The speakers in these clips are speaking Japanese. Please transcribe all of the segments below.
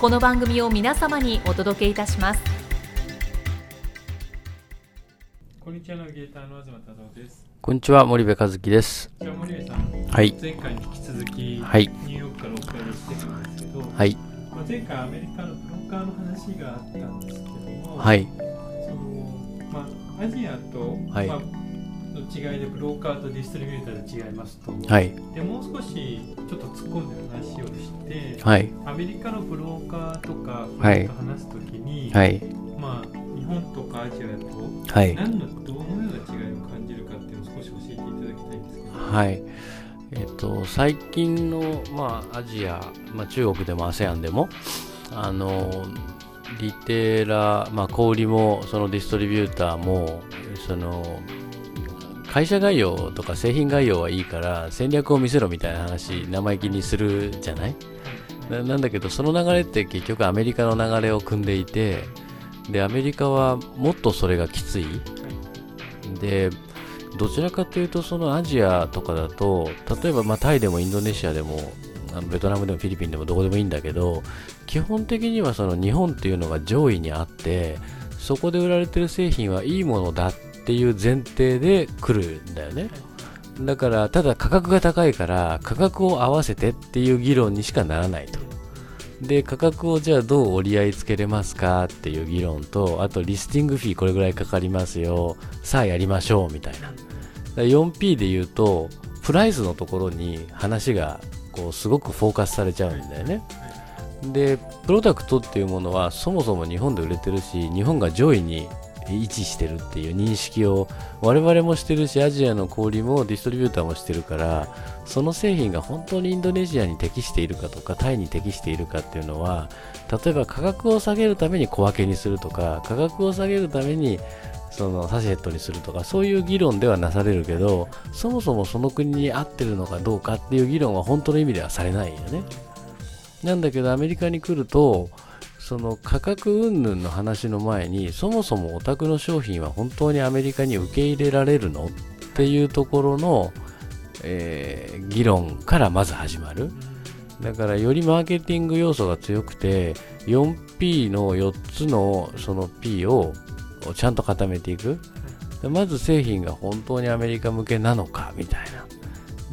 この番組を皆様にお届けいたしますこんにちはナビゲーターの東太郎ですこんにちは、森部和樹です。じゃあ森部さんはい。前回に引き続き、はいニューヨークからお伺いしてるんですけど、はい。まあ、前回アメリカのブローカーの話があったんですけども、はい。そのまあ、アジアと、はいまあ、の違いでブローカーとディストリビューターで違いますと、はい。でもう少しちょっと突っ込んで話をして、はい。アメリカのブローカーとかはいと話すときに、はい。まあ、日本とかアジアとはい。何のどのような違いを感じるかっていうのを少し教えていただきたいんですけど。はい。えっと、最近の、まあ、アジア、まあ、中国でも ASEAN でも、あの、リテーラー、まあ、小売りも、そのディストリビューターも、その、会社概要とか製品概要はいいから戦略を見せろみたいな話生意気にするじゃない？なんだけどその流れって結局アメリカの流れを組んでいてでアメリカはもっとそれがきつい。でどちらかというとそのアジアとかだと例えばまタイでもインドネシアでもあのベトナムでもフィリピンでもどこでもいいんだけど基本的にはその日本っていうのが上位にあってそこで売られてる製品はいいものだってていう前提で来るんだよね。だからただ価格が高いから価格を合わせてっていう議論にしかならないと。で価格をじゃあどう折り合いつけれますかっていう議論とあとリスティングフィーこれぐらいかかりますよ。さあやりましょうみたいな。4P で言うとプライスのところに話がこうすごくフォーカスされちゃうんだよね。でプロダクトっていうものはそもそも日本で売れてるし日本が上位に位置してるっていう認識を我々もしてるしアジアの小売もディストリビューターもしてるからその製品が本当にインドネシアに適しているかとかタイに適しているかっていうのは例えば価格を下げるために小分けにするとか価格を下げるためにそのサシェットにするとかそういう議論ではなされるけどそもそもその国に合ってるのかどうかっていう議論は本当の意味ではされないよね。なんだけどアメリカに来るとその価格云々の話の前にそもそもお宅の商品は本当にアメリカに受け入れられるのっていうところの、えー議論からまず始まる。だからよりマーケティング要素が強くて 4P の4つのその P をちゃんと固めていく。でまず製品が本当にアメリカ向けなのかみたいな。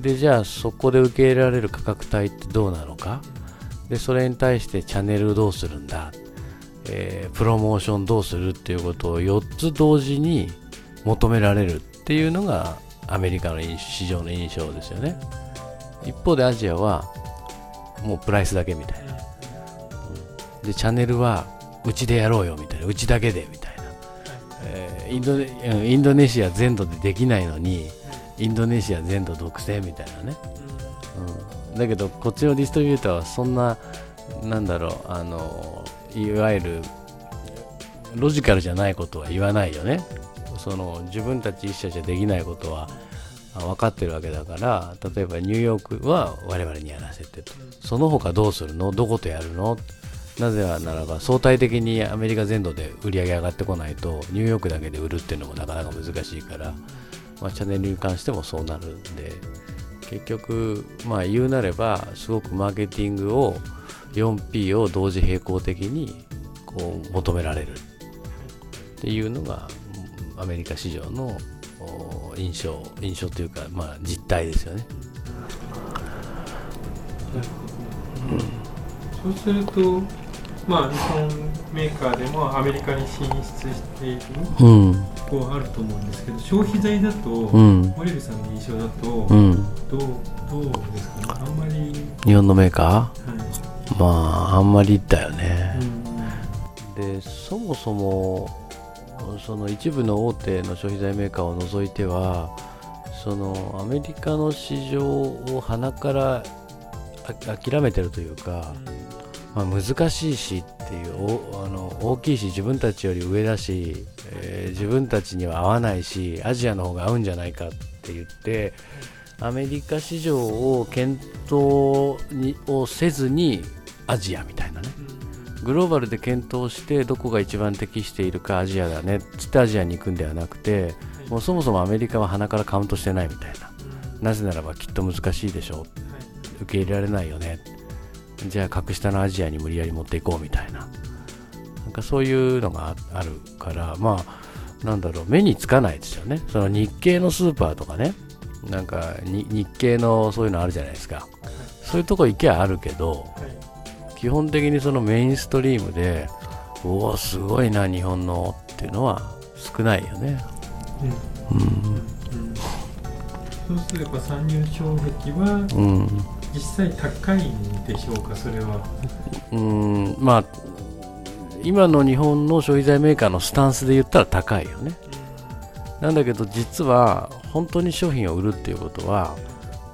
でじゃあそこで受け入れられる価格帯ってどうなのか。でそれに対してチャンネルどうするんだ、えープロモーションどうするっていうことを4つ同時に求められるっていうのがアメリカの印市場の印象ですよね。一方でアジアはもうプライスだけみたいな。でチャンネルはうちでやろうよみたいな。うちだけでみたいな、えーインドネうんインドネシア全土でできないのにインドネシア全土独占みたいなね。うん、だけどこっちのディストリビューターはそんななんだろうあのいわゆるロジカルじゃないことは言わないよね。その自分たち一社じゃできないことは分かってるわけだから例えばニューヨークは我々にやらせてと。その他どうするの？どことやるの？なぜならば相対的にアメリカ全土で売り上げ上がってこないとニューヨークだけで売るっていうのもなかなか難しいから、まあ、チャンネルに関してもそうなるんで。結局まあ言うなればすごくマーケティングを 4P を同時並行的にこう求められるっていうのがアメリカ市場の印象印象というかまあ実態ですよね。そうするとまあ日本メーカーでもアメリカに進出しているうん。とこあると思うんですけど消費財だと、うん。森部さんの印象だと、うん。どうどうですかね？あんまり、日本のメーカはい。ーまああんまりだよね。うん。でそもそもその一部の大手の消費財メーカーを除いてはそのアメリカの市場を鼻からあ諦めてるというか、まあ、難しいしっていうおあの大きいし自分たちより上だし、えー自分たちには合わないしアジアの方が合うんじゃないかって言ってアメリカ市場を検討にをせずにアジアみたいなね。グローバルで検討してどこが一番適しているかアジアだねっつってアジアに行くんではなくてもうそもそもアメリカは鼻からカウントしてないみたいな。なぜならばきっと難しいでしょう。受け入れられないよねじゃあ格下のアジアに無理やり持っていこうみたいな。なんかそういうのがああるからまあなんだろう目につかないですよね。その日系のスーパーとかね。なんかに日系のそういうのあるじゃないですか。そういうとこ行けばあるけどはい基本的にそのメインストリームでうおすごいな日本のっていうのは少ないよね。うん。うん。そうすれば参入障壁はうん実際高いんでしょうかそれは。うんまあ今の日本の消費財メーカーのスタンスで言ったら高いよね。なんだけど実は本当に商品を売るっていうことは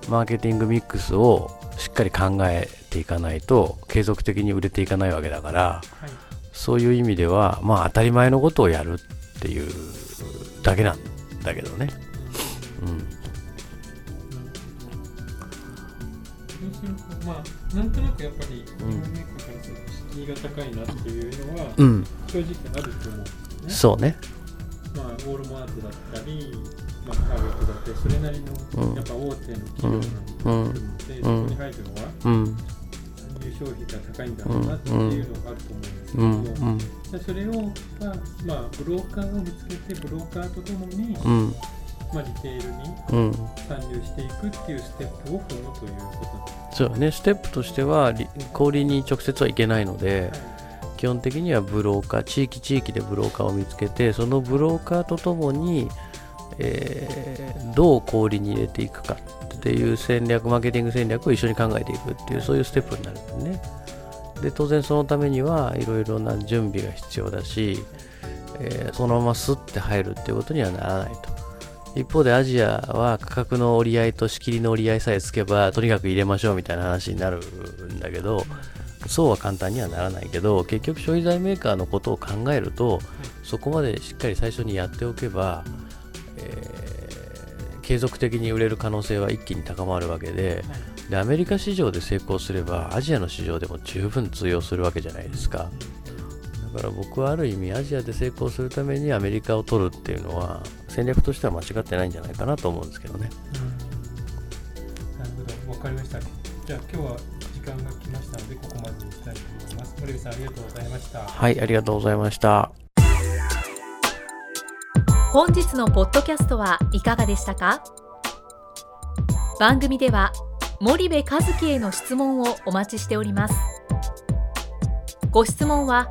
マーケティングミックスをしっかり考えていかないと継続的に売れていかないわけだからはい。そういう意味ではまあ当たり前のことをやるっていうだけなんだけどね。うんそうするとまあなんとなくやっぱり日本メーカーからすると敷居が高いなっていうのはうん。正直あると思うんですね。そうね。まあ、ウォールマートだったり、まあ、ターゲットだったり、それなりの、うん。やっぱ大手の企業なんですので、そこに入るのは、うん。参入消費が高いんだろうなっていうのがあると思うんですけども、うん。それを、まあ、まあ、ブローカーを見つけて、ブローカーとともに、うんまあ、リテールにうん。参入していくっていうステップを踏むということなんでそうね。ステップとしてはり小売りに直接はいけないので、す。はい。基本的にはブローカー地域地域でブローカーを見つけてそのブローカーとともに、えーどう小売りに入れていくかっていう戦略マーケティング戦略を一緒に考えていくっていうそういうステップになるんですね。で当然そのためにはいろいろな準備が必要だし、えーそのままスッて入るっていうことにはならないと一方でアジアは価格の折り合いと仕切りの折り合いさえつけばとにかく入れましょうみたいな話になるんだけどそうは簡単にはならないけど結局消費財メーカーのことを考えるとそこまでしっかり最初にやっておけば、えー継続的に売れる可能性は一気に高まるわけででアメリカ市場で成功すればアジアの市場でも十分通用するわけじゃないですか。から僕はある意味アジアで成功するためにアメリカを取るっていうのは戦略としては間違ってないんじゃないかなと思うんですけどねうんなるほど、わかりました。じゃあ今日は時間が来ましたので、ここまでにしたいと思います。森部さん、ありがとうございました。はいありがとうございました本日のポッドキャストはいかがでしたか？番組では森部和樹への質問をお待ちしておりますご質問は